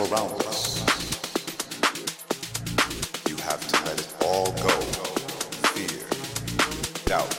around us. You have to let it all go. Fear, doubt.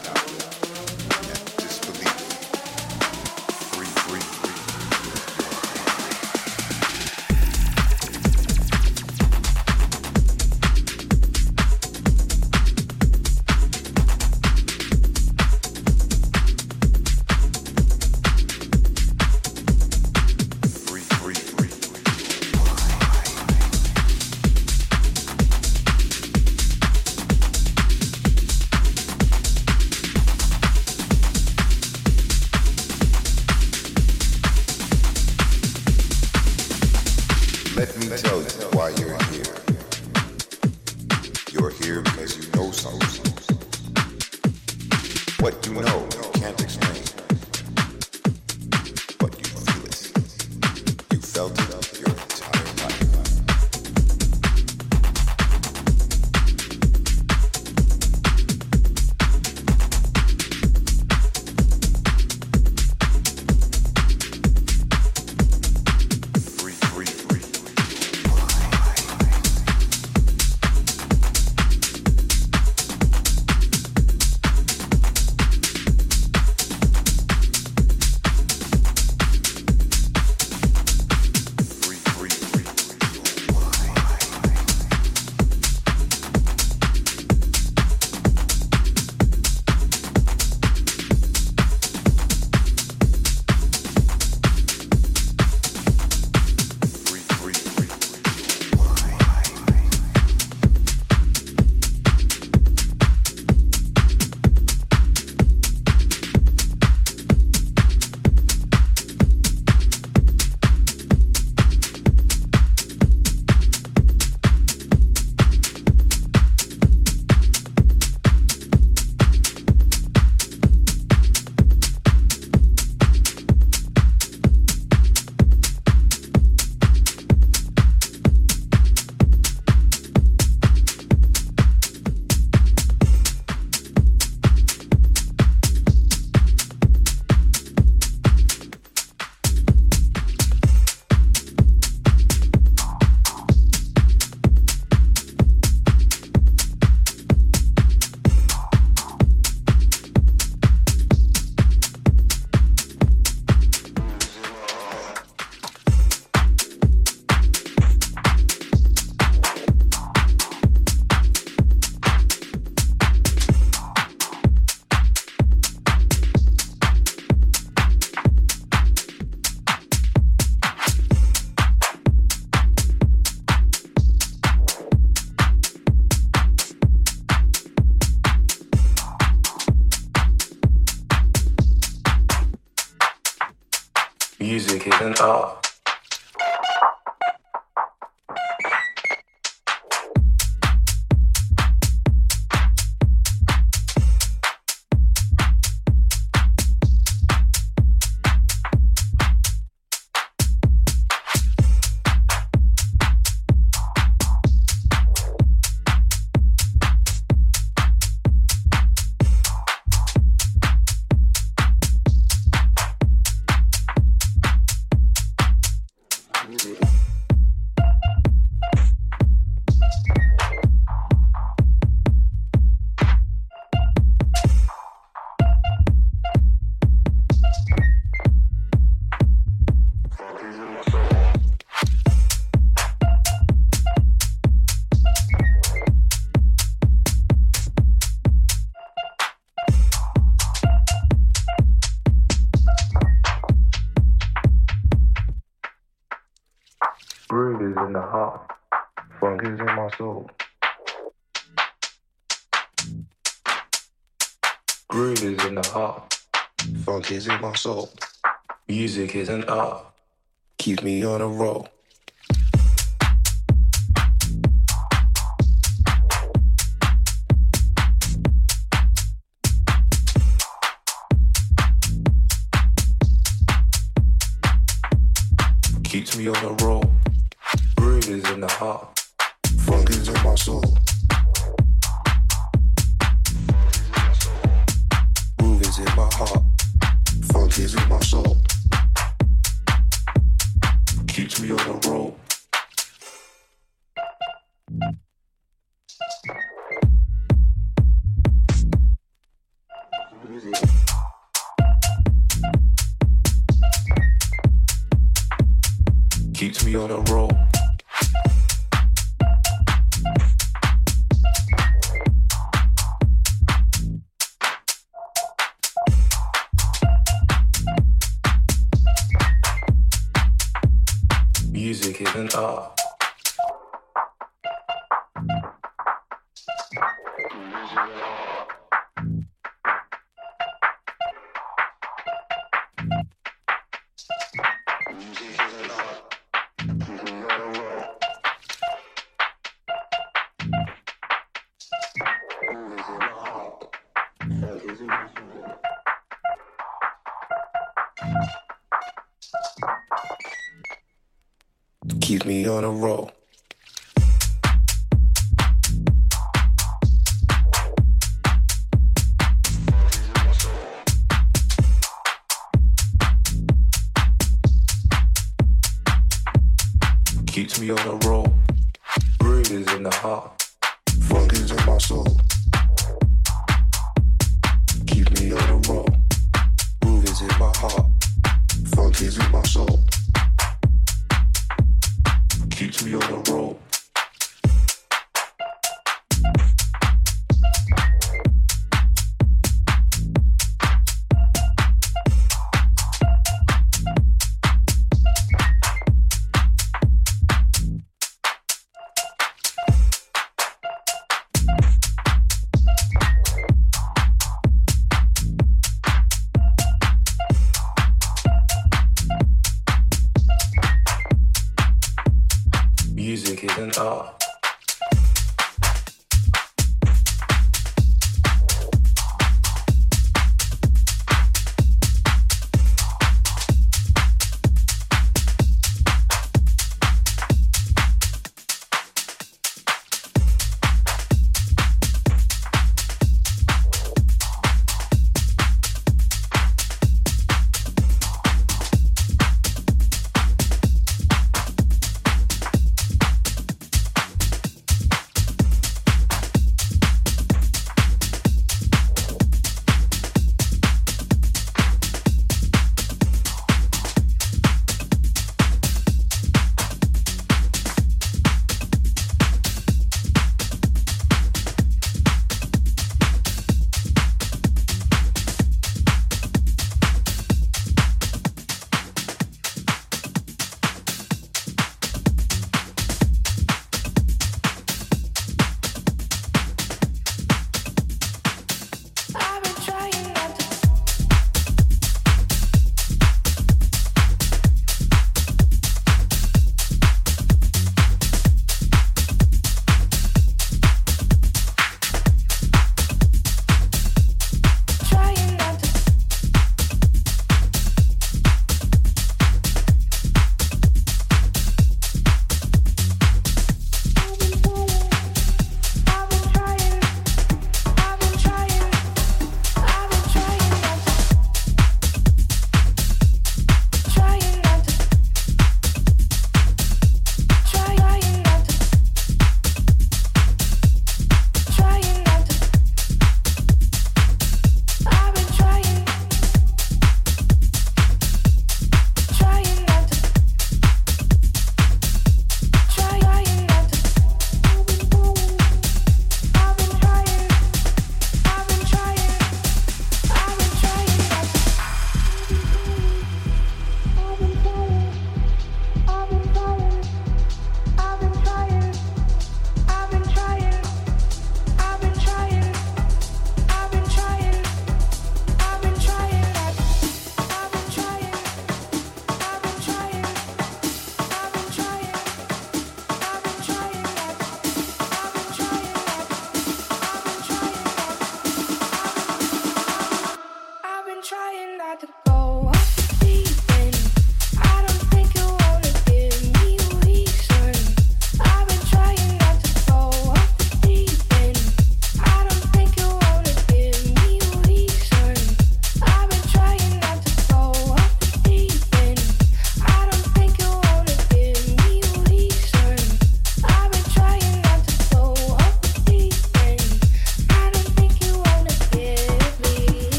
Is in my soul. Music is an art. Keeps me on a roll. Keeps me on a roll. Groove is in the heart. Funk is in my soul.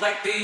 Like these.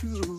choose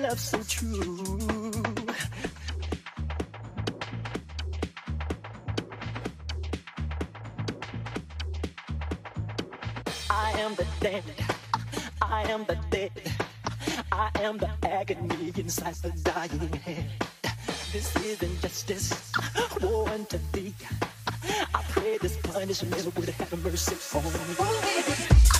love so true. I am the dead. I am the dead. I am the agony inside the dying head. This is injustice, war unto thee. I pray this punishment would have mercy on me.